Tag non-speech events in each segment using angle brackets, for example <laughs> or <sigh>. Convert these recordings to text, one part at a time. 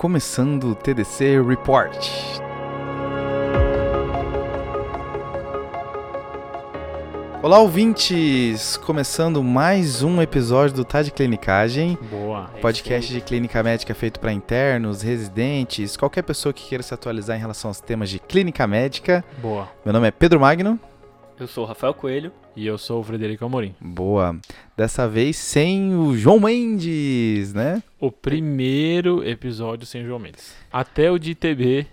começando o TDC Report. Olá, ouvintes! Começando mais um episódio do Tá de Clinicagem, Boa. É podcast de clínica médica feito para internos, residentes, qualquer pessoa que queira se atualizar em relação aos temas de clínica médica. Boa. Meu nome é Pedro Magno. Eu sou o Rafael Coelho. E eu sou o Frederico Amorim. Boa. Dessa vez sem o João Mendes, né? O primeiro episódio sem João Mendes. Até o de ITB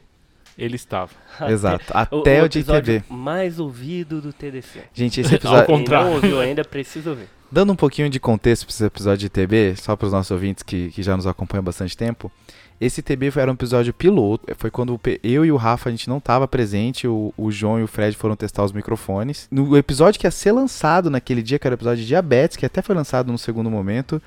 ele estava. Exato. Até o, de episódio ITB. mais ouvido do TDC. Gente, esse Ao episódio. Quem contrário. não ouviu ainda precisa ouvir. Dando um pouquinho de contexto para esse episódio de TB, só para os nossos ouvintes que, que já nos acompanham há bastante tempo. Esse TB era um episódio piloto. Foi quando eu e o Rafa a gente não estava presente. O, o João e o Fred foram testar os microfones. No episódio que ia ser lançado naquele dia, que era o episódio de diabetes, que até foi lançado no segundo momento,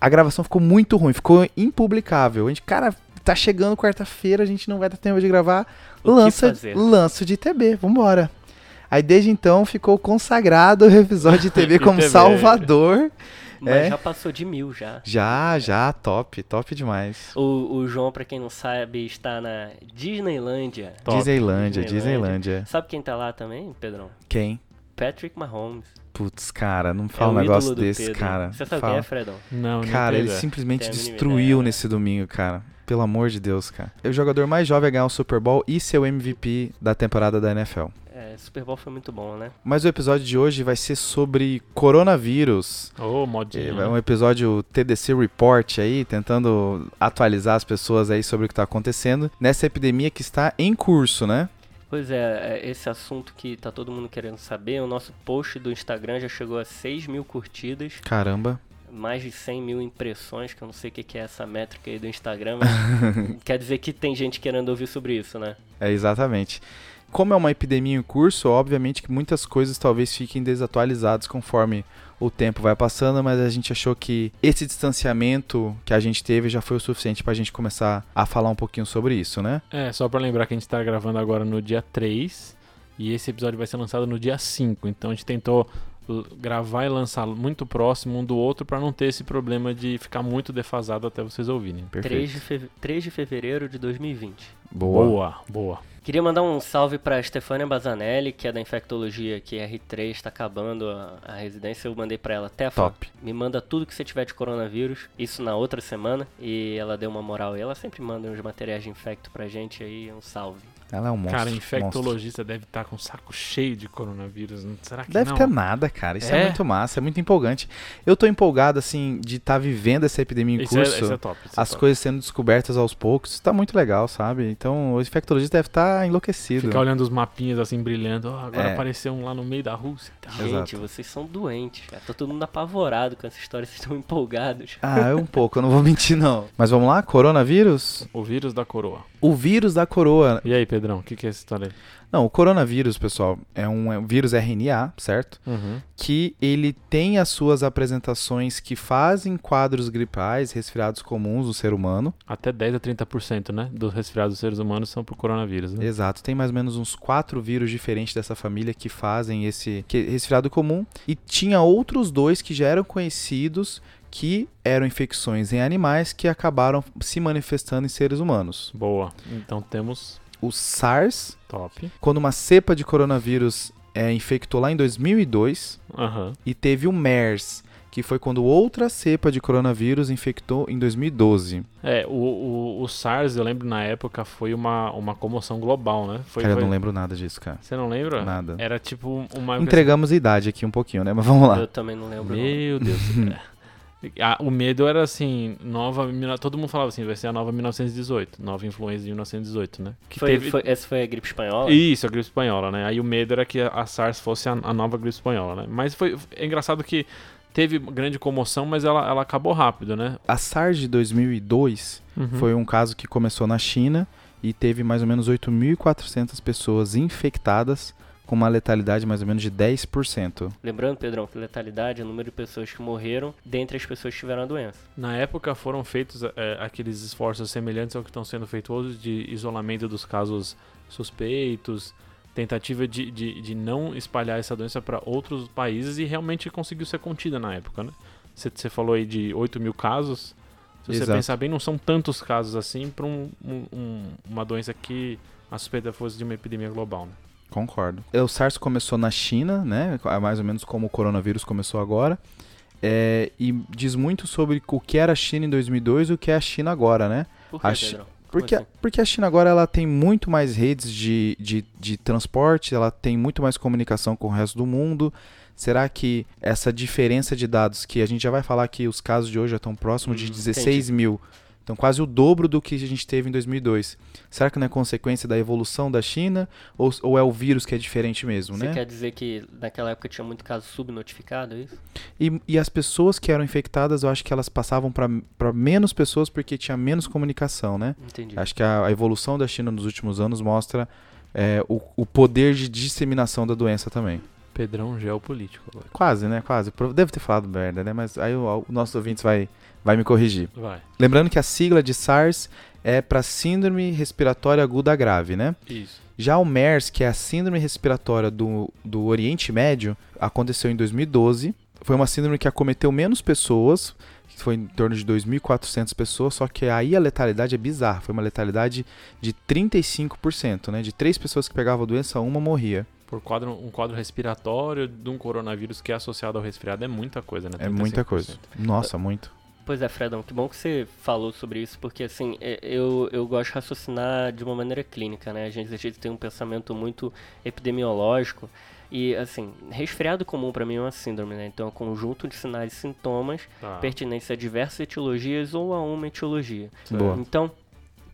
a gravação ficou muito ruim, ficou impublicável. A gente, cara, tá chegando quarta-feira, a gente não vai ter tempo de gravar. O Lança, lança de TB, vambora. Aí desde então ficou consagrado o episódio de TB <laughs> como. Salvador. Mas É. já passou de mil já. Já, já, top, top demais. O, o João, pra quem não sabe, está na Disneylândia. Top. Disneylândia, Disneylândia. Disneylândia. Sabe quem tá lá também, Pedrão? Quem? Patrick Mahomes. Putz, cara, não é fala o um negócio desse, Pedro. cara. Você sabe Fala. quem é, Fredão? Não, não Cara, ele simplesmente Tem destruiu ideia, né? nesse domingo, cara. Pelo amor de Deus, cara. É o jogador mais jovem a ganhar o Super Bowl e ser o MVP da temporada da NFL. É, Super Bowl foi muito bom, né? Mas o episódio de hoje vai ser sobre coronavírus. Ô, É modinha. um episódio TDC Report aí, tentando atualizar as pessoas aí sobre o que tá acontecendo nessa epidemia que está em curso, né? Pois é, é, esse assunto que tá todo mundo querendo saber, o nosso post do Instagram já chegou a 6 mil curtidas. Caramba. mais de 100 mil impressões, que eu não sei o que que é essa métrica aí do Instagram, mas <laughs> quer dizer que tem gente querendo ouvir sobre isso, né? É exatamente. Como é uma epidemia em curso, obviamente que muitas coisas talvez fiquem desatualizadas conforme o tempo vai passando, mas a gente achou que esse distanciamento que a gente teve já foi o suficiente pra gente começar a falar um pouquinho sobre isso, né? É, só pra lembrar que a gente tá gravando agora no dia 3 e esse episódio vai ser lançado no dia 5. Então a gente tentou gravar e lançar muito próximo um do outro pra não ter esse problema de ficar muito defasado até vocês ouvirem. 3 Perfeito. de, feve- 3 de fevereiro de 2020. Boa. Boa, boa. Queria mandar um salve pra Stefania Bazanelli, que é da infectologia, que R3 tá acabando a, a residência. Eu mandei pra ela até a Top. Me manda tudo que você tiver de coronavírus, isso na outra semana. E ela deu uma moral aí. Ela sempre manda uns materiais de infecto pra gente aí, um salve. Ela é um monstro. Cara, monstro. infectologista deve estar com o saco cheio de coronavírus. Será que Deve não? ter nada, cara. Isso é? É? muito massa, é muito empolgante. Eu tô empolgado, assim, de estar vivendo essa epidemia em Isso é, curso. isso é top. é as top. coisas sendo descobertas aos poucos. Isso tá muito legal, sabe? Então o infectologista deve estar enlouquecido. Ficar olhando os mapinhas assim brilhando. Ó, agora É. apareceu um lá no meio da Rússia. tal. Gente, Exato. vocês são doentes, cara. Tá todo mundo apavorado com essa história, vocês estão empolgados. Ah, é um <laughs> pouco, eu não vou mentir, não. Mas vamos lá, coronavírus? O vírus da coroa. O vírus da coroa. E aí, Pedrão, o que, que é essa história aí? Não, o coronavírus, pessoal, é um, é um vírus RNA, certo? Uhum. Que ele tem as suas apresentações que fazem quadros gripais, resfriados comuns do ser humano. Até 10 a 30%, né? Dos resfriados dos seres humanos são pro coronavírus, né? Exato, tem mais ou menos uns quatro vírus diferentes dessa família que fazem esse que- resfriado comum. E tinha outros dois que já eram conhecidos que eram infecções em animais que acabaram se manifestando em seres humanos. Boa. Então temos O SARS, top. quando uma cepa de coronavírus é, infectou lá em 2002, Aham. e teve o MERS, que foi quando outra cepa de coronavírus infectou em 2012. É, o, o, o SARS, eu lembro na época, foi uma, uma comoção global, né? Foi, cara, eu foi- não lembro nada disso, cara. Você não lembra? Nada. Era tipo uma. Entregamos a idade aqui um pouquinho, né? Mas vamos lá. Eu também não lembro. não. Meu Deus. <laughs> O medo era assim, nova. Todo mundo falava assim, vai ser a nova 1918, nova influenza de 1918, né? Que Foi, teve- foi- essa foi a gripe espanhola? Isso, a gripe espanhola, né? Aí o medo era que a- a SARS fosse a, a nova gripe espanhola, né? Mas foi é engraçado que teve grande comoção, mas ela, ela acabou rápido, né? A SARS de 2002 Uhum. foi um caso que começou na China e teve mais ou menos 8.400 pessoas infectadas com uma letalidade mais ou menos de 10%. Lembrando, Pedrão, que letalidade é o número de pessoas que morreram dentre as pessoas que tiveram a doença. Na época foram feitos é, aqueles esforços semelhantes ao que estão sendo feitos hoje de isolamento dos casos suspeitos, tentativa de, de, de não espalhar essa doença para outros países e realmente conseguiu ser contida na época, né? Você falou aí de 8 mil casos, Se você Exato. pensar bem, não são tantos casos assim para um, um- um- uma doença que a suspeita fosse de uma epidemia global. Né? Concordo. O SARS começou na China, né? É Mais ou menos como o coronavírus começou agora. É, e diz muito sobre o que era a China em 2002 e o que é a China agora, né? Por que, A Chi- Porque, assim? porque a China agora ela tem muito mais redes de, de, de transporte, ela tem muito mais comunicação com o resto do mundo. Será que essa diferença de dados, que a gente já vai falar que os casos de hoje já estão próximos de Hum, 16 mil, então quase o dobro do que a gente teve em 2002. Será que não é consequência da evolução da China ou, ou é o vírus que é diferente mesmo, Você né? quer dizer que naquela época tinha muito caso subnotificado, é isso? E, e as pessoas que eram infectadas, eu acho que elas passavam para menos pessoas porque tinha menos comunicação, né? Entendi. Acho que a, a evolução da China nos últimos anos mostra é, o, o poder de disseminação da doença também. Pedrão geopolítico. agora. Quase, né? Quase. Devo ter falado merda, né? Mas aí o, o nosso ouvinte vai, vai me corrigir. Vai. Lembrando que a sigla de SARS é para Síndrome Respiratória Aguda Grave, né? Isso. Já o MERS, que é a síndrome respiratória do, do Oriente Médio, aconteceu em 2012. Foi uma síndrome que acometeu menos pessoas, que foi em torno de 2.400 pessoas, só que aí a letalidade é bizarra. Foi uma letalidade de 35%, né? De três pessoas que pegavam a doença, uma morria. Por quadro, um quadro respiratório de um coronavírus que é associado ao resfriado é muita coisa, né? É muita 35%. coisa. Nossa, muito. Pois é, Fredão, que bom que você falou sobre isso, porque assim, é- eu, eu gosto de raciocinar de uma maneira clínica, né? A gente, a gente tem um pensamento muito epidemiológico e, assim, resfriado comum pra mim é uma síndrome, né? Então é um conjunto de sinais e sintomas Tá. pertinentes a diversas etiologias ou a uma etiologia. Boa. Então,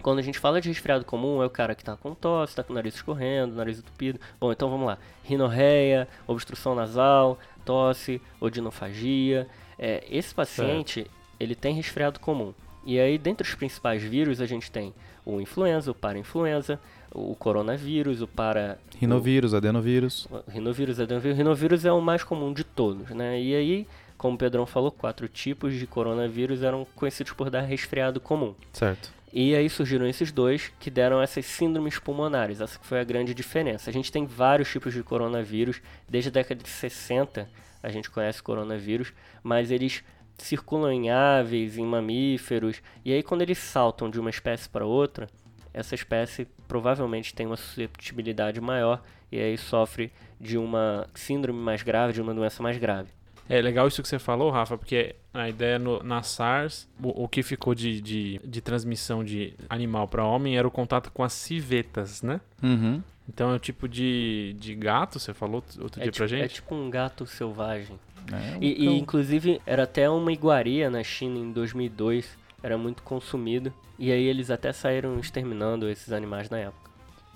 quando a gente fala de resfriado comum, é o cara que tá com tosse, tá com o nariz escorrendo, nariz entupido. Bom, então vamos lá. Rinorreia, obstrução nasal, tosse, odinofagia. É, esse paciente, ele tem resfriado comum. E aí, dentre os principais vírus, a gente tem o influenza, o para-influenza, o coronavírus, o para... Rinovírus, adenovírus. o rinovírus, adenovírus. Rinovírus é o mais comum de todos, né? E aí, como o Pedrão falou, quatro tipos de coronavírus eram conhecidos por dar resfriado comum. Certo. E aí surgiram esses dois que deram essas síndromes pulmonares. Essa que foi a grande diferença. A gente tem vários tipos de coronavírus. Desde a década de 60 a gente conhece coronavírus, mas eles circulam em aves, em mamíferos. E aí quando eles saltam de uma espécie para outra, essa espécie provavelmente tem uma susceptibilidade maior e aí sofre de uma síndrome mais grave, de uma doença mais grave. É legal isso que você falou, Rafa, porque a ideia no- na SARS, o, o que ficou de, de, de transmissão de animal para homem era o contato com as civetas, né? Uhum. Então é o tipo de, de gato, você falou outro É dia tipo, pra é gente? tipo um gato selvagem. É, E, e, então- inclusive era até uma iguaria na China em 2002, era muito consumido. E aí eles até saíram exterminando esses animais na época.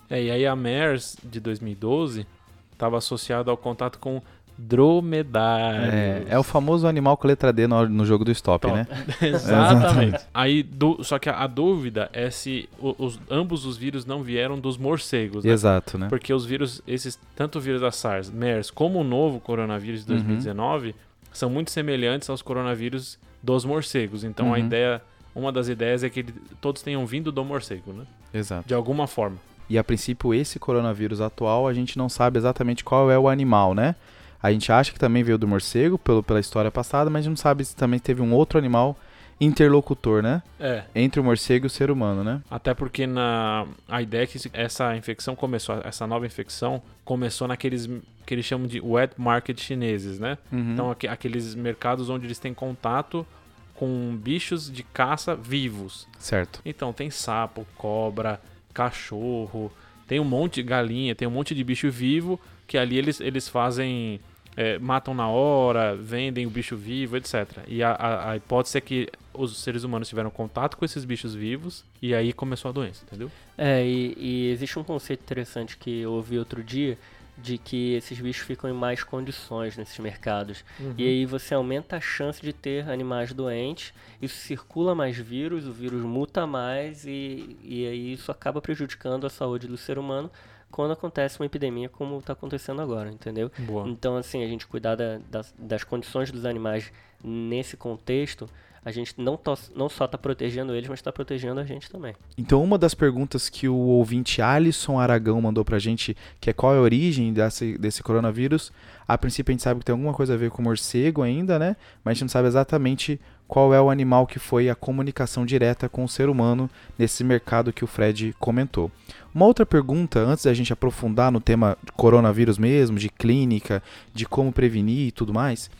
É, e aí a MERS de 2012 estava associada ao contato com dromedários. é, é o famoso animal com letra D no, no jogo do stop, Top. né? <laughs> Exatamente. Aí, du- só que a, a dúvida é se os, ambos os vírus não vieram dos morcegos, né? Exato, né? Porque os vírus, esses, tanto o vírus da SARS, MERS, como o novo coronavírus de Uhum. 2019, são muito semelhantes aos coronavírus dos morcegos. Então a Uhum. ideia, uma das ideias é que ele- todos tenham vindo do morcego, né? Exato. De alguma forma. E a princípio, esse coronavírus atual, a gente não sabe exatamente qual é o animal, né? A gente acha que também veio do morcego, pelo, pela história passada, mas a gente não sabe se também teve um outro animal interlocutor, né? É. Entre o morcego e o ser humano, né? Até porque na, a ideia é que essa infecção começou, essa nova infecção começou naqueles que eles chamam de wet market chineses, né? Uhum. Então aque- aqueles mercados onde eles têm contato com bichos de caça vivos. Certo. Então tem sapo, cobra, cachorro, tem um monte de galinha, tem um monte de bicho vivo que ali eles, eles fazem. É, matam na hora, vendem o bicho vivo, etc. E a, a, a hipótese é que os seres humanos tiveram contato com esses bichos vivos e aí começou a doença, entendeu? É, e, e existe um conceito interessante que eu ouvi outro dia, de que esses bichos ficam em mais condições nesses mercados. E aí você aumenta a chance de ter animais doentes, isso circula mais vírus, o vírus muta mais e, e aí isso acaba prejudicando a saúde do ser humano quando acontece uma epidemia como está acontecendo agora, entendeu? Boa. Então, assim, a gente cuidar da- das, das condições dos animais nesse contexto, a gente não, tó- não só está protegendo eles, mas está protegendo a gente também. Então, uma das perguntas que o ouvinte Alisson Aragão mandou pra gente, que é qual é a origem desse, desse coronavírus, a princípio a gente sabe que tem alguma coisa a ver com morcego ainda, né? Mas a gente não sabe exatamente qual é o animal que foi a comunicação direta com o ser humano nesse mercado que o Fred comentou. Uma outra pergunta, antes da gente aprofundar no tema coronavírus mesmo, de clínica, de como prevenir e tudo mais,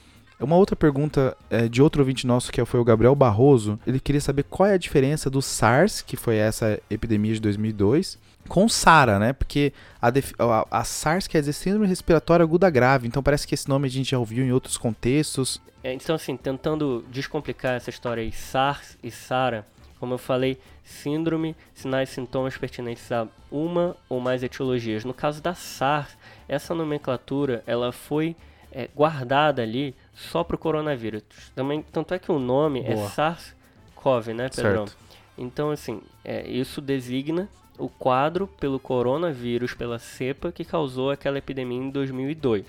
uma outra pergunta é, de outro ouvinte nosso, que foi o Gabriel Barroso, ele queria saber qual é a diferença do SARS, que foi essa epidemia de 2002, com SARA, né? Porque a, a, a, SARS quer dizer Síndrome Respiratória Aguda Grave, então parece que esse nome a gente já ouviu em outros contextos. É, então, assim, tentando descomplicar essa história aí, SARS e SARA, como eu falei, síndrome, sinais e sintomas pertinentes a uma ou mais etiologias. No caso da SARS, essa nomenclatura ela foi é, guardada ali só para o coronavírus. Também, tanto é que o nome é Boa. é SARS-CoV, né, Pedrão? Certo. Então, assim, é, isso designa o quadro pelo coronavírus, pela cepa que causou aquela epidemia em 2002.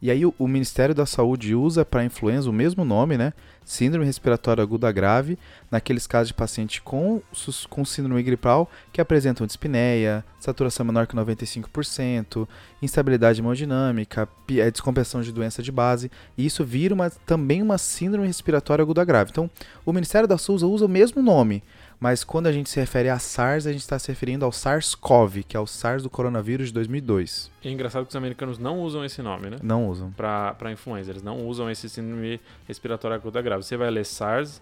E aí o, o Ministério da Saúde usa para influenza o mesmo nome, né? Síndrome respiratória aguda grave, naqueles casos de paciente com, com síndrome gripal que apresentam dispneia, saturação menor que 95%, instabilidade hemodinâmica, é, descompressão de doença de base, e isso vira uma, também uma síndrome respiratória aguda grave. Então, o Ministério da Saúde usa o mesmo nome, mas quando a gente se refere a SARS, a gente está se referindo ao SARS-CoV, que é o SARS do coronavírus de 2002. É engraçado que os americanos não usam esse nome, né? Não usam. Para influenza, eles não usam esse síndrome respiratório aguda grave. Você vai ler SARS,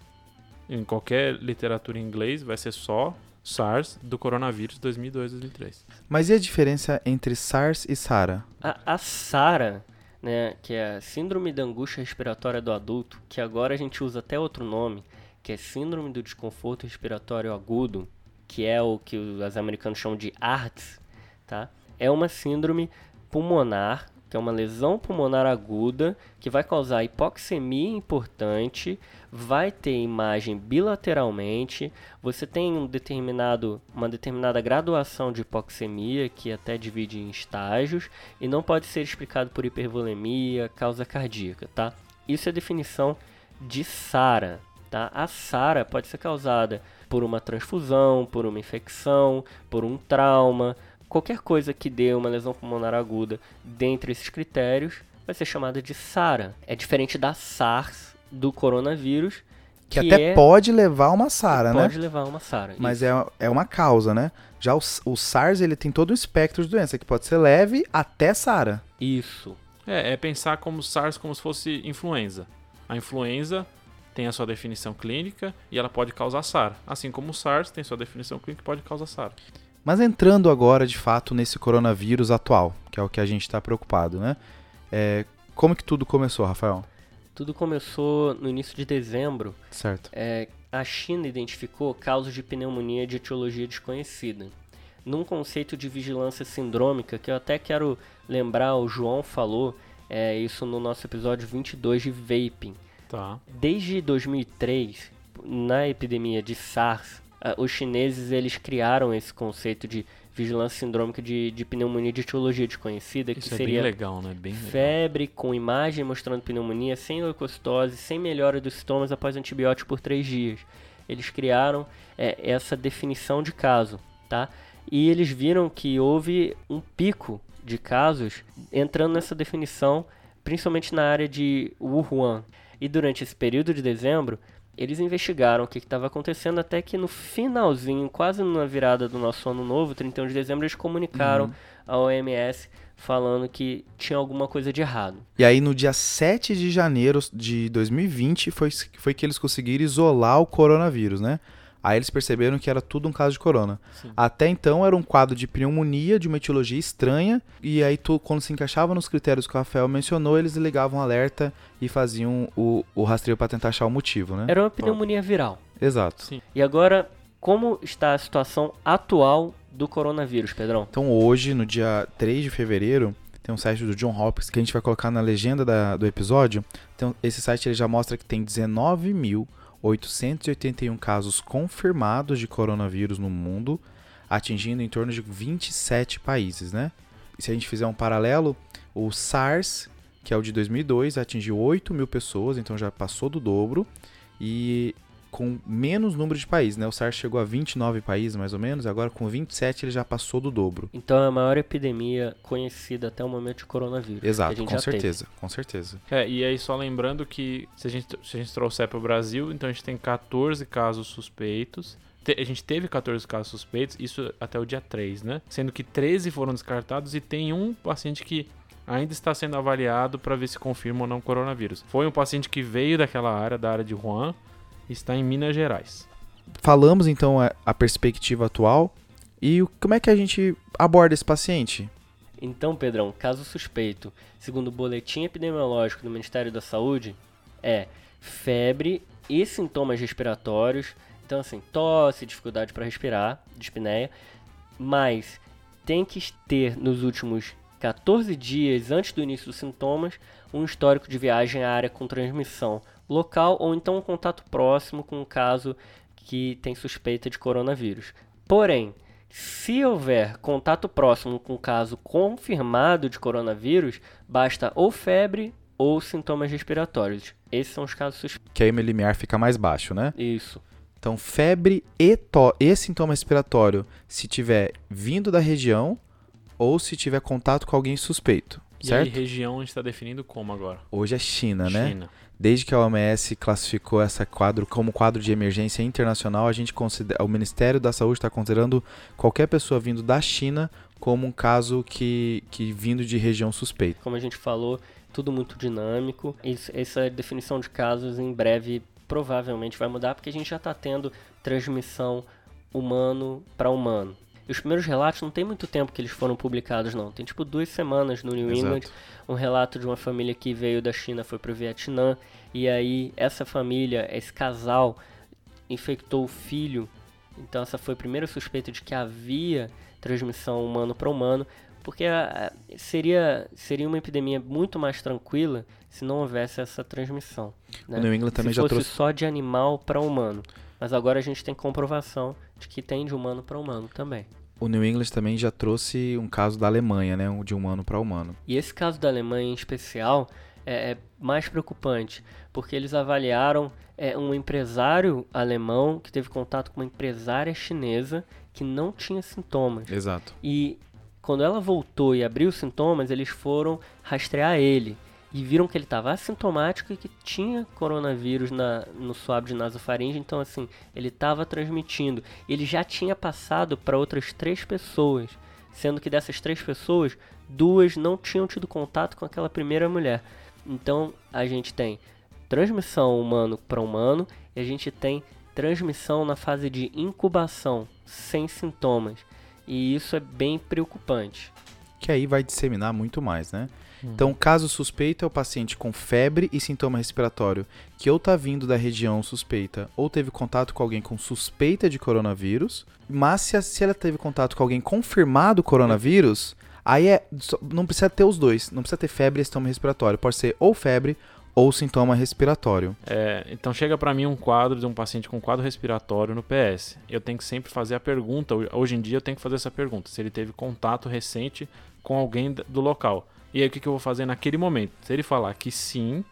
em qualquer literatura em inglês, vai ser só SARS do coronavírus 2002-2003. Mas e a diferença entre SARS e SARA? A, a SARA, né, que é a Síndrome da Angústia Respiratória do Adulto, que agora a gente usa até outro nome, que é Síndrome do Desconforto Respiratório Agudo, que é o que os americanos chamam de ARDS, tá? É uma síndrome pulmonar, que é uma lesão pulmonar aguda, que vai causar hipoxemia importante, vai ter imagem bilateralmente, você tem um determinado, uma determinada graduação de hipoxemia, que até divide em estágios, e não pode ser explicado por hipervolemia, causa cardíaca, tá? Isso é definição de SARA, Tá? A SARA pode ser causada por uma transfusão, por uma infecção, por um trauma, qualquer coisa que dê uma lesão pulmonar aguda dentre esses critérios vai ser chamada de SARA. É diferente da SARS do coronavírus, que, que até é... pode levar uma SARA, pode né? Pode levar uma SARA. Mas é, é uma causa, né? Já o, o SARS ele tem todo o espectro de doença, que pode ser leve até SARA. Isso. É, é pensar como SARS como se fosse influenza. A influenza tem a sua definição clínica e ela pode causar SARS, assim como o SARS tem sua definição clínica e pode causar SARS. Mas entrando agora de fato nesse coronavírus atual, que é o que a gente está preocupado, né? É, como que tudo começou, Rafael? Tudo começou no início de dezembro. Certo. É, a China identificou casos de pneumonia de etiologia desconhecida. Num conceito de vigilância sindrômica, que eu até quero lembrar, o João falou é, isso no nosso episódio 22 de Vaping. Tá. Desde 2003, na epidemia de SARS, os chineses eles criaram esse conceito de vigilância sindrômica de, de pneumonia de etiologia desconhecida, Isso que é seria bem legal, né? Bem legal. febre com imagem mostrando pneumonia, sem leucocitose, sem melhora dos sintomas após antibiótico por três dias. Eles criaram é, essa definição de caso, tá? E eles viram que houve um pico de casos entrando nessa definição, principalmente na área de Wuhan. E durante esse período de dezembro, eles investigaram o que estava acontecendo até que no finalzinho, quase na virada do nosso ano novo, 31 de dezembro, eles comunicaram uhum. à OMS falando que tinha alguma coisa de errado. E aí no dia 7 de janeiro de 2020 foi, foi que eles conseguiram isolar o coronavírus, né? Aí eles perceberam que era tudo um caso de corona. Sim. Até então era um quadro de pneumonia, de uma etiologia estranha, e aí tu, quando se encaixava nos critérios que o Rafael mencionou, eles ligavam alerta e faziam o, o rastreio para tentar achar o motivo, né? Era uma pneumonia viral. Exato. Sim. E agora, como está a situação atual do coronavírus, Pedrão? Então hoje, no dia 3 de fevereiro, tem um site do John Hopkins que a gente vai colocar na legenda da, do episódio. Então, esse site ele já mostra que tem 19 mil 881 casos confirmados de coronavírus no mundo, atingindo em torno de 27 países, né? E se a gente fizer um paralelo, o SARS, que é o de 2002, atingiu 8 mil pessoas, então já passou do dobro. E com menos número de países, né? O SARS chegou a 29 países, mais ou menos, agora com 27 ele já passou do dobro. Então é a maior epidemia conhecida até o momento de coronavírus. que a Exato, gente com já certeza, com certeza. É, e aí só lembrando que se a gente, se a gente trouxer para o Brasil, então a gente tem 14 casos suspeitos. A gente teve 14 casos suspeitos, isso até o dia 3, né? Sendo que 13 foram descartados e tem um paciente que ainda está sendo avaliado para ver se confirma ou não o coronavírus. Foi um paciente que veio daquela área, da área de Wuhan, está em Minas Gerais. Falamos então a, a perspectiva atual e o- como é que a gente aborda esse paciente? Então, Pedrão, caso suspeito, segundo o boletim epidemiológico do Ministério da Saúde, é febre e sintomas respiratórios. Então, assim, tosse, dificuldade para respirar, dispneia, mas tem que ter nos últimos 14 dias antes do início dos sintomas um histórico de viagem à área com transmissão local ou então um contato próximo com um caso que tem suspeita de coronavírus. Porém, se houver contato próximo com caso confirmado de coronavírus, basta ou febre ou sintomas respiratórios. Esses são os casos suspeitos. Que aí o limiar fica mais baixo, né? Isso. Então, febre e, to e sintoma respiratório se tiver vindo da região ou se tiver contato com alguém suspeito, E certo? aí, região a gente está definindo como agora? Hoje é China, né? China. Desde que a OMS classificou essa quadro como quadro de emergência internacional, a gente considera, o Ministério da Saúde está considerando qualquer pessoa vindo da China como um caso que, que vindo de região suspeita. Como a gente falou, tudo muito dinâmico. Isso- essa definição de casos em breve provavelmente vai mudar, porque a gente já está tendo transmissão humano para humano. E os primeiros relatos não tem muito tempo que eles foram publicados, não. Tem tipo duas semanas no New England. Exato. um relato de uma família que veio da China, foi para o Vietnã, e aí essa família, esse casal, infectou o filho. Então essa foi a primeira suspeita de que havia transmissão humano para humano, porque ah, seria, seria uma epidemia muito mais tranquila se não houvesse essa transmissão. né? O New England também se já fosse trouxe. só de animal para humano. Mas agora a gente tem comprovação de que tem de humano para humano também. O New England também já trouxe um caso da Alemanha, né? um De humano para humano. E esse caso da Alemanha em especial é, é mais preocupante, porque eles avaliaram é, um empresário alemão que teve contato com uma empresária chinesa que não tinha sintomas. Exato. E quando ela voltou e abriu os sintomas, eles foram rastrear ele. E viram que ele estava assintomático e que tinha coronavírus na, no swab de nasofaringe. Então, assim, ele estava transmitindo. Ele já tinha passado para outras três pessoas. Sendo que dessas três pessoas, duas não tinham tido contato com aquela primeira mulher. Então, a gente tem transmissão humano para humano e a gente tem transmissão na fase de incubação, sem sintomas. E isso é bem preocupante. Que aí vai disseminar muito mais, né? Então, caso suspeito é o paciente com febre e sintoma respiratório que ou tá vindo da região suspeita ou teve contato com alguém com suspeita de coronavírus, mas se, se ela teve contato com alguém confirmado coronavírus, aí é não precisa ter os dois, não precisa ter febre e sintoma respiratório, pode ser ou febre ou sintoma respiratório. É, então chega pra mim um quadro de um paciente com quadro respiratório no PS. Eu tenho que sempre fazer a pergunta. Hoje em dia eu tenho que fazer essa pergunta: se ele teve contato recente com alguém do local. E aí o que, que eu vou fazer naquele momento? Se ele falar que sim,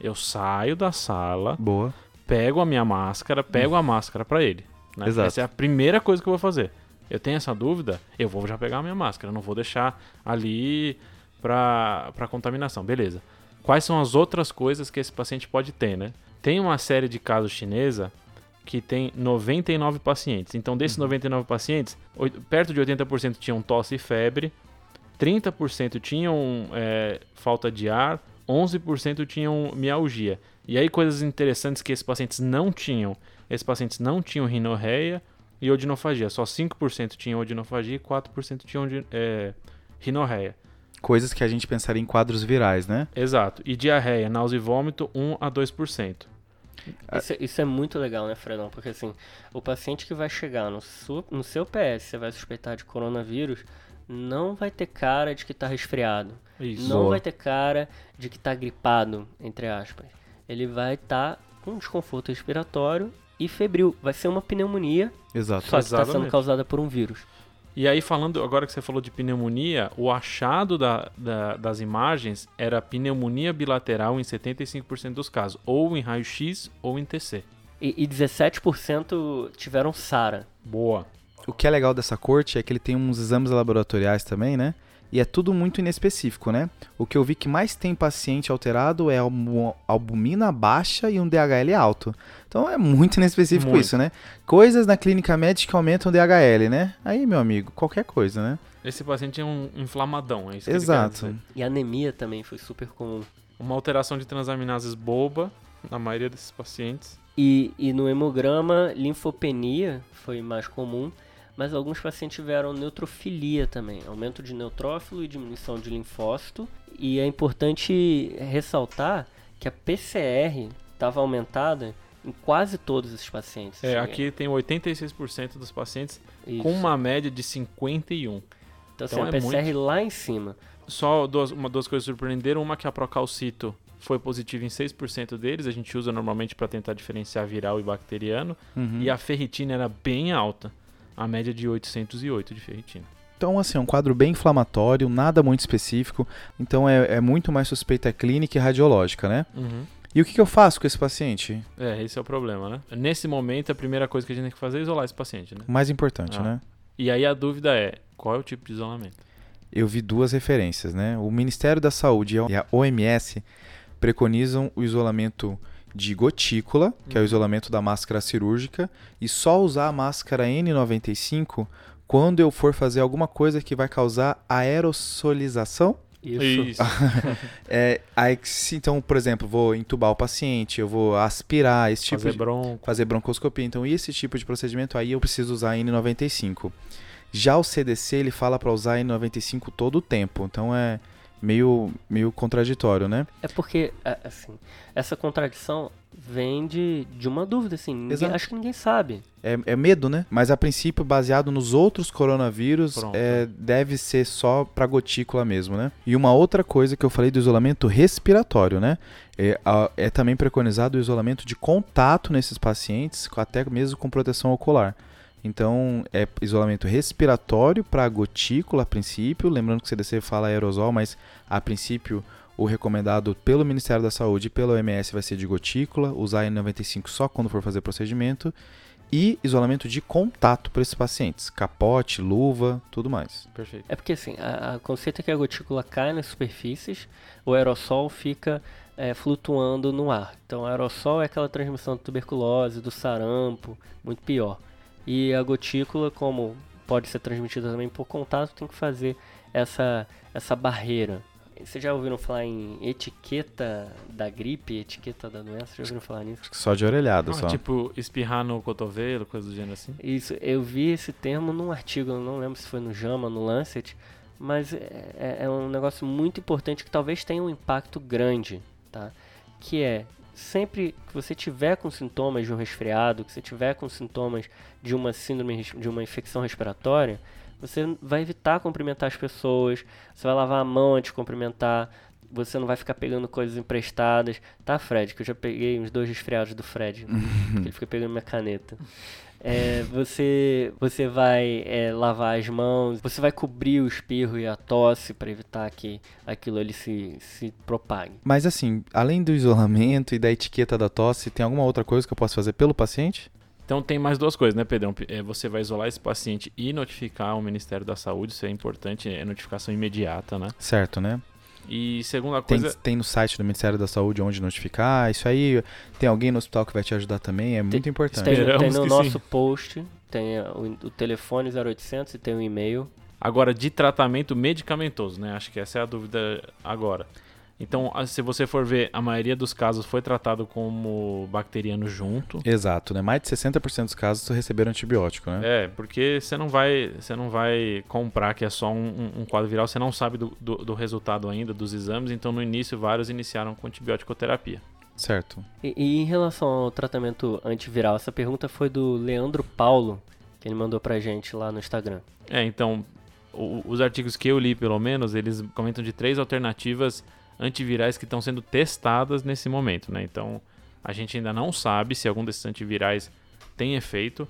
eu saio da sala, Boa. pego a minha máscara, pego a máscara pra ele. né? Exato. Essa é a primeira coisa que eu vou fazer. Eu tenho essa dúvida, eu vou já pegar a minha máscara, eu não vou deixar ali pra, pra contaminação. Beleza. Quais são as outras coisas que esse paciente pode ter, né? Tem uma série de casos chinesa que tem 99 pacientes. Então, desses 99 pacientes, oit- perto de 80% tinham tosse e febre, 30% tinham é, falta de ar, 11% tinham mialgia. E aí, coisas interessantes que esses pacientes não tinham. Esses pacientes não tinham rinorreia e odinofagia. Só 5% tinham odinofagia e 4% tinham é, rinorreia. Coisas que a gente pensaria em quadros virais, né? Exato. E diarreia, náusea e vômito, 1 a 2%. Isso, isso é muito legal, né, Fredão? Porque assim, o paciente que vai chegar no, su- no seu PS, você vai suspeitar de coronavírus, não vai ter cara de que tá resfriado. Isso. Não Boa. vai ter cara de que tá gripado, entre aspas. Ele vai estar com desconforto respiratório e febril. Vai ser uma pneumonia, Exato. só que está sendo Exatamente. causada por um vírus. E aí, falando, agora que você falou de pneumonia, o achado da- da- das imagens era pneumonia bilateral em 75% dos casos, ou em raio-x ou em TC. E, e 17% tiveram SARA. Boa. O que é legal dessa corte é que ele tem uns exames laboratoriais também, né? E é tudo muito inespecífico, né? O que eu vi que mais tem paciente alterado é albu- albumina baixa e um DHL alto. Então é muito inespecífico Muito. isso, né? Coisas na clínica médica que aumentam o DHL, né? Aí, meu amigo, qualquer coisa, né? Esse paciente é um inflamadão, é isso que ele quer Exato. dizer. E anemia também foi super comum. Uma alteração de transaminases boba na maioria desses pacientes. E, e no hemograma, linfopenia foi mais comum, mas alguns pacientes tiveram neutrofilia também, aumento de neutrófilo e diminuição de linfócito. E é importante ressaltar que a PCR estava aumentada em quase todos esses pacientes. É, Assim, aqui tem 86% dos pacientes isso. com uma média de 51. Então, assim, então a é PCR lá em cima. Só duas, uma, duas coisas surpreenderam. Uma que a Procalcito foi positiva em 6% deles. A gente usa normalmente para tentar diferenciar viral e bacteriano. Uhum. E a ferritina era bem alta. A média de 808 de ferritina. Então, assim, é um quadro bem inflamatório, nada muito específico. Então, é, é muito mais suspeita clínica e radiológica, né? E o que, que eu faço com esse paciente? É, esse é o problema, né? Nesse momento, a primeira coisa que a gente tem que fazer é isolar esse paciente, né? Mais importante, Ah. né? E aí a dúvida é, qual é o tipo de isolamento? eu vi duas referências, né? O Ministério da Saúde e a OMS preconizam o isolamento de gotícula, que é o Uhum. isolamento da máscara cirúrgica, e só usar a máscara N95 quando eu for fazer alguma coisa que vai causar aerossolização. Isso. <laughs> É, aí, então, por exemplo, vou entubar o paciente, eu vou aspirar, esse tipo Fazer de bronco. fazer broncoscopia. Então, esse tipo de procedimento aí eu preciso usar N95. Já o CDC ele fala para usar N95 todo o tempo. Então é meio meio contraditório, né? É porque, a- assim, essa contradição vem de, de uma dúvida, assim. ninguém- acho que ninguém sabe. É, é medo, né? Mas a princípio, baseado nos outros coronavírus, é, deve ser só para gotícula mesmo, né? E uma outra coisa que eu falei do isolamento respiratório, né? É, a- é também preconizado o isolamento de contato nesses pacientes, até mesmo com proteção ocular. Então, é isolamento respiratório para gotícula a princípio, lembrando que o CDC fala aerosol, mas a princípio o recomendado pelo Ministério da Saúde e pela OMS vai ser de gotícula, usar N95 só quando for fazer procedimento e isolamento de contato para esses pacientes, capote, luva, tudo mais. Perfeito. É porque, assim, a, a conceito é que a gotícula cai nas superfícies, o aerossol fica é, flutuando no ar. Então, o aerossol é aquela transmissão de tuberculose, do sarampo, muito pior. E a gotícula, como pode ser transmitida também por contato, tem que fazer essa, essa barreira. Vocês já ouviram falar em etiqueta da gripe, etiqueta da doença? Já ouviram falar nisso? Só de orelhada, Ah, só. tipo, espirrar no cotovelo, coisa do gênero assim. Isso, eu vi esse termo num artigo, eu não lembro se foi no JAMA, no Lancet, mas é, é- é um negócio muito importante que talvez tenha um impacto grande, tá? Que é, sempre que você tiver com sintomas de um resfriado, que você tiver com sintomas de uma síndrome, de uma infecção respiratória, você vai evitar cumprimentar as pessoas, você vai lavar a mão antes de cumprimentar, você não vai ficar pegando coisas emprestadas, tá, Fred? Que eu já peguei uns dois resfriados do Fred, <laughs> porque ele fica pegando minha caneta. É, você, você vai é, lavar as mãos, você vai cobrir o espirro e a tosse para evitar que aquilo ali se, se propague. Mas assim, além do isolamento e da etiqueta da tosse, tem alguma outra coisa que eu posso fazer pelo paciente? Então tem mais duas coisas, né, Pedrão? É, você vai isolar esse paciente e notificar o Ministério da Saúde, isso é importante, é notificação imediata, né? Certo, né? E segunda Tem, coisa, tem no site do Ministério da Saúde onde notificar. Isso aí, tem alguém no hospital que vai te ajudar também, é muito importante. Tem, tem no nosso sim. post, tem o, o telefone 0800 e tem o e-mail. agora de tratamento medicamentoso, né? Acho que essa é a dúvida agora. Então, se você for ver, a maioria dos casos foi tratado como bacteriano junto. Exato, né? Mais de 60% dos casos receberam antibiótico, né? É, porque você não vai, você não vai comprar que é só um, um- um quadro viral, você não sabe do, do, do resultado ainda dos exames, então no início vários iniciaram com antibiótico-terapia. Certo. E, e em relação ao tratamento antiviral, essa pergunta foi do Leandro Paulo, que ele mandou pra gente lá no Instagram. É, então, o- os artigos que eu li, pelo menos, eles comentam de três alternativas antivirais que estão sendo testadas nesse momento, né? Então, a gente ainda não sabe se algum desses antivirais tem efeito,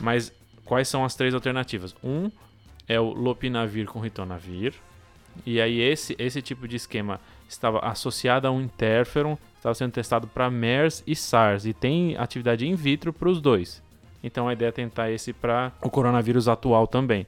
mas quais são as três alternativas? Um é o lopinavir com ritonavir, e aí esse, esse tipo de esquema estava associado a um interferon estava sendo testado para MERS e SARS e tem atividade in vitro para os dois. Então a ideia é tentar esse para o coronavírus atual também.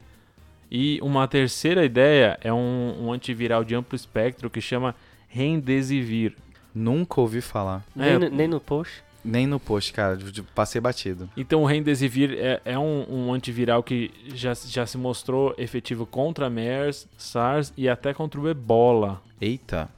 E uma terceira ideia é um, um antiviral de amplo espectro que chama Remdesivir. Nunca ouvi falar. Nem, É. no, nem no post. Nem no post, cara. Passei batido. Então o Remdesivir é, é um, um antiviral que já, já se mostrou efetivo contra MERS, SARS e até contra o Ebola. Eita.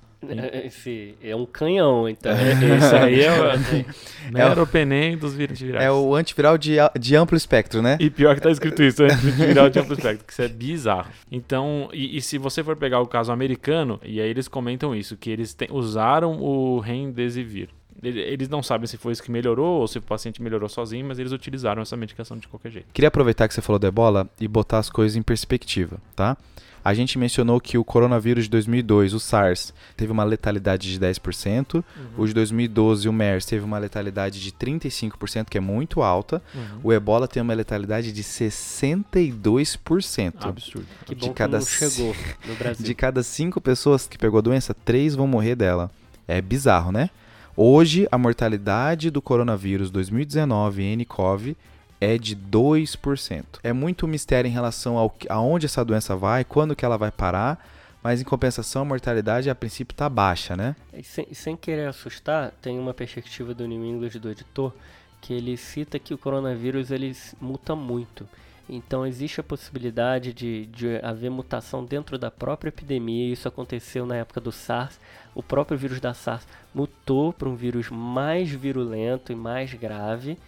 Esse é um canhão, então. Isso aí é o mero penem dos vírus virais. É o antiviral de, de amplo espectro, né? E pior que tá escrito isso, né? Viral de amplo espectro, que isso é bizarro. Então, e, e se você for pegar o caso americano, e aí eles comentam isso, que eles te- usaram o Remdesivir. Ele- Eles não sabem se foi isso que melhorou ou se o paciente melhorou sozinho, mas eles utilizaram essa medicação de qualquer jeito. Queria aproveitar que você falou do ebola e botar as coisas em perspectiva, tá? A gente mencionou que o coronavírus de 2002, o SARS, teve uma letalidade de 10%. O de 2012, o MERS, teve uma letalidade de 35%, que é muito alta. Uhum. O ebola tem uma letalidade de 62%. Absurdo. Que De bom cada que chegou no Brasil. <laughs> De cada cinco pessoas que pegou a doença, três vão morrer dela. É bizarro, né? Hoje, a mortalidade do coronavírus 2019 nCoV é de 2%. É muito mistério em relação ao aonde essa doença vai, quando que ela vai parar, mas em compensação a mortalidade a princípio está baixa, né? Sem, sem querer assustar, tem uma perspectiva do New England do editor que ele cita que o coronavírus ele muta muito. Então existe a possibilidade de, de haver mutação dentro da própria epidemia. Isso aconteceu na época do SARS. O próprio vírus da SARS mutou para um vírus mais virulento e mais grave.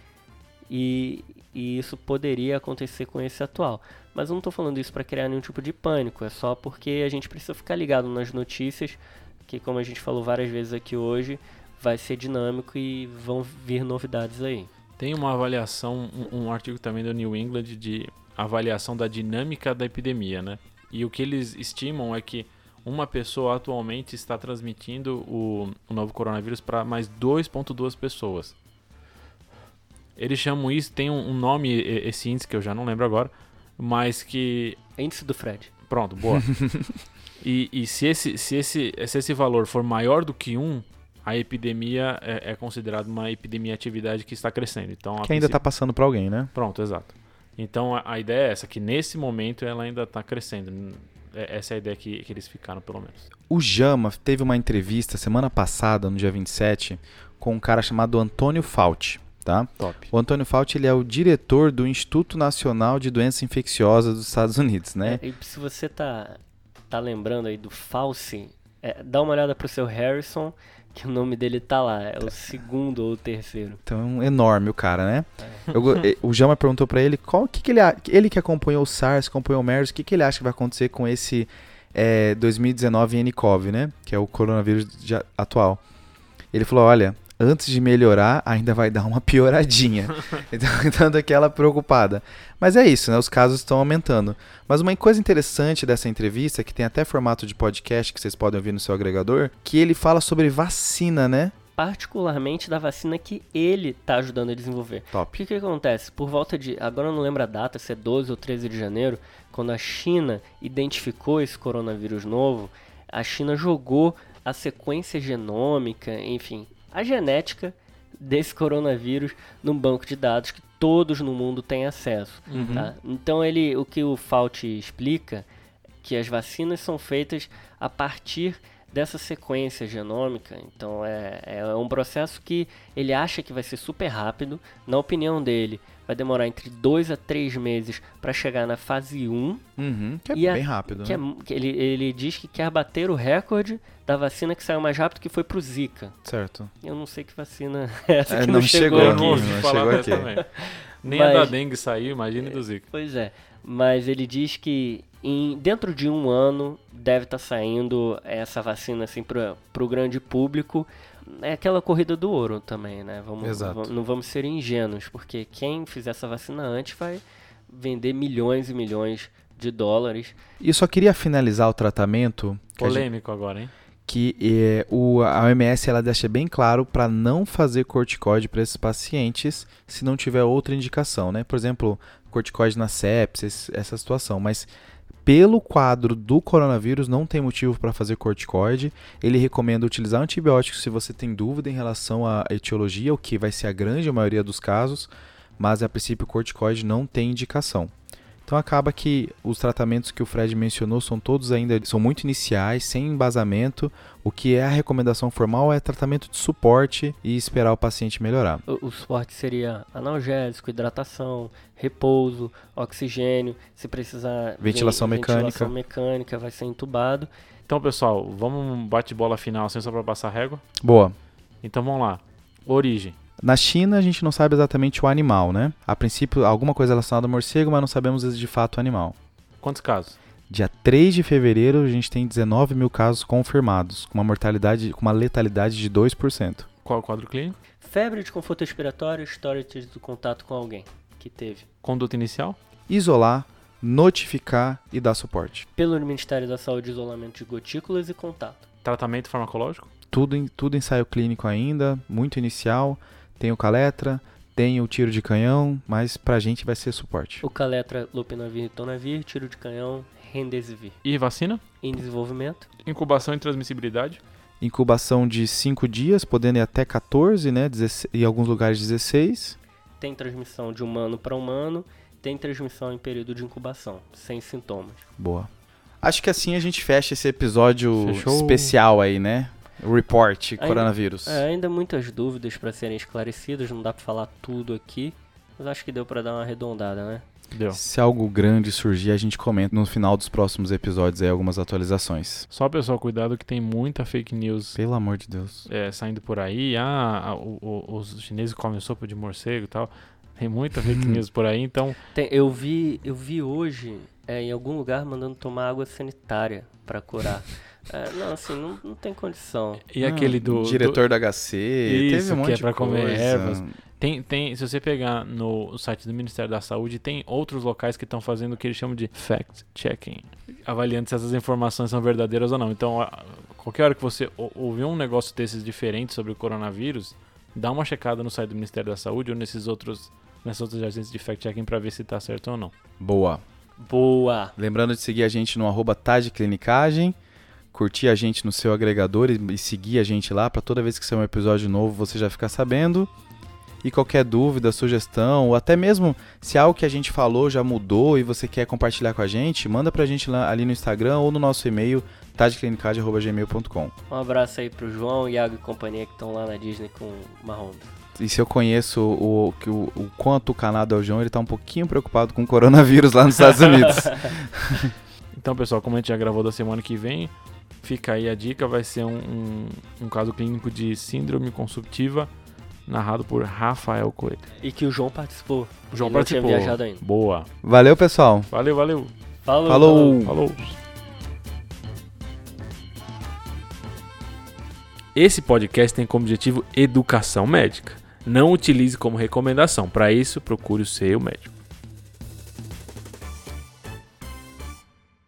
E, e isso poderia acontecer com esse atual. Mas eu não estou falando isso para criar nenhum tipo de pânico. É só porque a gente precisa ficar ligado nas notícias que como a gente falou várias vezes aqui hoje, vai ser dinâmico e vão vir novidades aí. Tem uma avaliação, um, um artigo também do New England de avaliação da dinâmica da epidemia, né? E o que eles estimam é que uma pessoa atualmente está transmitindo o, o novo coronavírus para mais 2,2 pessoas. Eles chamam isso, tem um, um nome, esse índice que eu já não lembro agora, mas que Índice do Fred. Pronto, boa. <laughs> e e se, esse, se, esse, se esse valor for maior do que um, a epidemia é, é considerada uma epidemia atividade que está crescendo. Então, Que ainda está passando para alguém, né? Pronto, exato. Então a, a ideia é essa, que nesse momento ela ainda está crescendo. É- Essa é a ideia que, que eles ficaram, pelo menos. O Jama teve uma entrevista semana passada, no dia 27, com um cara chamado Antônio Fauci, tá? Top. O Antônio Fauci ele é o diretor do Instituto Nacional de Doenças Infecciosas dos Estados Unidos, né? É, e se você tá, tá lembrando aí do Fauci, é, dá uma olhada pro seu Harrison, que o nome dele tá lá. É o segundo ou o terceiro. Então é um enorme o cara, né? Eu go- eh, o Jama perguntou pra ele qual que, que ele ele que acompanhou o SARS, acompanhou o MERS, o que, que ele acha que vai acontecer com esse eh, 2019 nCoV, né? Que é o coronavírus atual. Ele falou, olha, antes de melhorar, ainda vai dar uma <laughs> pioradinha. <laughs> então, então daquela preocupada. Mas é isso, né? Os casos estão aumentando. Mas uma coisa interessante dessa entrevista, que tem até formato de podcast que vocês podem ouvir no seu agregador, que ele fala sobre vacina, né? Particularmente da vacina que ele tá ajudando a desenvolver. O Top. que, que acontece? Por volta de. Agora eu não lembro a data, se é 12 ou 13 de janeiro, quando a China identificou esse coronavírus novo, a China jogou a sequência genômica, enfim, a genética desse coronavírus num banco de dados que todos no mundo têm acesso. tá? Então ele, o que o Fauci explica, que as vacinas são feitas a partir dessa sequência genômica. Então é, é um processo que ele acha que vai ser super rápido. Na opinião dele, vai demorar entre 2 a 3 meses para chegar na fase 1. Uhum, que é E a- bem rápido, Que é né? que ele, ele diz que quer bater o recorde da vacina que saiu mais rápido, que foi pro Zika. Certo. Eu não sei que vacina é essa É, que não não, chegou, chegou Eu aqui, não ouvi não falar aqui. também. <laughs> Nem a Mas- da dengue saiu, imagine do Zika. Pois é, mas ele diz que em, dentro de um ano deve estar saindo essa vacina assim para o grande público. É aquela corrida do ouro também, né? Vamos, Exato. vamos- não vamos ser ingênuos, porque quem fizer essa vacina antes vai vender milhões e milhões de dólares. E eu só queria finalizar o tratamento que, a gente- Polêmico agora, hein? que é, o, a OMS ela deixa bem claro para não fazer corticoide para esses pacientes se não tiver outra indicação, né? Por exemplo, corticoide na sepsis, essa situação. Mas pelo quadro do coronavírus, não tem motivo para fazer corticoide. Ele recomenda utilizar antibióticos se você tem dúvida em relação à etiologia, o que vai ser a grande maioria dos casos, mas a princípio corticoide não tem indicação. Então acaba que os tratamentos que o Fred mencionou são todos ainda são muito iniciais, sem embasamento. O que é a recomendação formal é tratamento de suporte e esperar o paciente melhorar. O, o suporte seria analgésico, hidratação, repouso, oxigênio, se precisar ventilação mecânica. Ventilação mecânica vai ser entubado. Então, pessoal, vamos um bate-bola final assim só para passar régua? Boa. Então vamos lá. Origem. Na China, a gente não sabe exatamente o animal, né? A princípio, alguma coisa relacionada ao morcego, mas não sabemos de fato o animal. Quantos casos? Dia 3 de fevereiro, a gente tem 19 mil casos confirmados, com uma mortalidade, com uma letalidade de 2%. Qual o quadro clínico? Febre, desconforto respiratório, história de contato com alguém que teve. Conduta inicial? Isolar, notificar e dar suporte. Pelo Ministério da Saúde, isolamento de gotículas e contato. Tratamento farmacológico? Tudo, tudo ensaio clínico ainda, muito inicial tem o Caletra, tem o tiro de canhão, mas pra gente vai ser suporte. O Caletra, Lopinavir e Tonavir, tiro de canhão, Remdesivir. E vacina? Em desenvolvimento. Incubação e transmissibilidade? Incubação de 5 dias, podendo ir até 14, né? em alguns lugares 16. Tem transmissão de humano para humano, tem transmissão em período de incubação, sem sintomas. Boa. Acho que assim a gente fecha esse episódio Fechou. especial aí, né? Report ainda, coronavírus. É, ainda muitas dúvidas para serem esclarecidas, não dá para falar tudo aqui, mas acho que deu para dar uma arredondada, né? Deu. Se algo grande surgir, a gente comenta no final dos próximos episódios aí algumas atualizações. Só pessoal, cuidado que tem muita fake news. Pelo amor de Deus. É, saindo por aí. Ah, o, o, os chineses comem sopa de morcego e tal. Tem muita fake news por aí, então. Tem, eu vi, eu vi hoje é, em algum lugar mandando tomar água sanitária para curar. <laughs> É, não, assim, não, não tem condição. E aquele do. Diretor do, do HC, isso, teve um monte que é pra de comer coisa. ervas. Tem, tem, se você pegar no site do Ministério da Saúde, tem outros locais que estão fazendo o que eles chamam de fact-checking, avaliando se essas informações são verdadeiras ou não. Então, a, qualquer hora que você ouvir um negócio desses diferente sobre o coronavírus, dá uma checada no site do Ministério da Saúde ou nesses outros, nessas outras agências de fact-checking para ver se está certo ou não. Boa. Boa. Lembrando de seguir a gente no arroba Clinicagem curtir a gente no seu agregador e, e seguir a gente lá para toda vez que sair um episódio novo você já ficar sabendo. E qualquer dúvida, sugestão, ou até mesmo se algo que a gente falou já mudou e você quer compartilhar com a gente, manda pra gente lá, ali no Instagram ou no nosso e-mail tadeclinicade.gmail.com Um abraço aí pro João, Iago e companhia que estão lá na Disney com Marrom. E se eu conheço o, o, o, o quanto o Canadá é o João, ele tá um pouquinho preocupado com o coronavírus lá nos Estados Unidos. <laughs> então, pessoal, como a gente já gravou da semana que vem, Fica aí a dica, vai ser um, um, um caso clínico de síndrome consumptiva narrado por Rafael Coelho. E que o João participou. O João Ele participou. Não tinha viajado ainda. Boa. Valeu, pessoal. Valeu, valeu. Falou. Falou. Falou. Esse podcast tem como objetivo educação médica. Não utilize como recomendação. Para isso, procure o seu médico.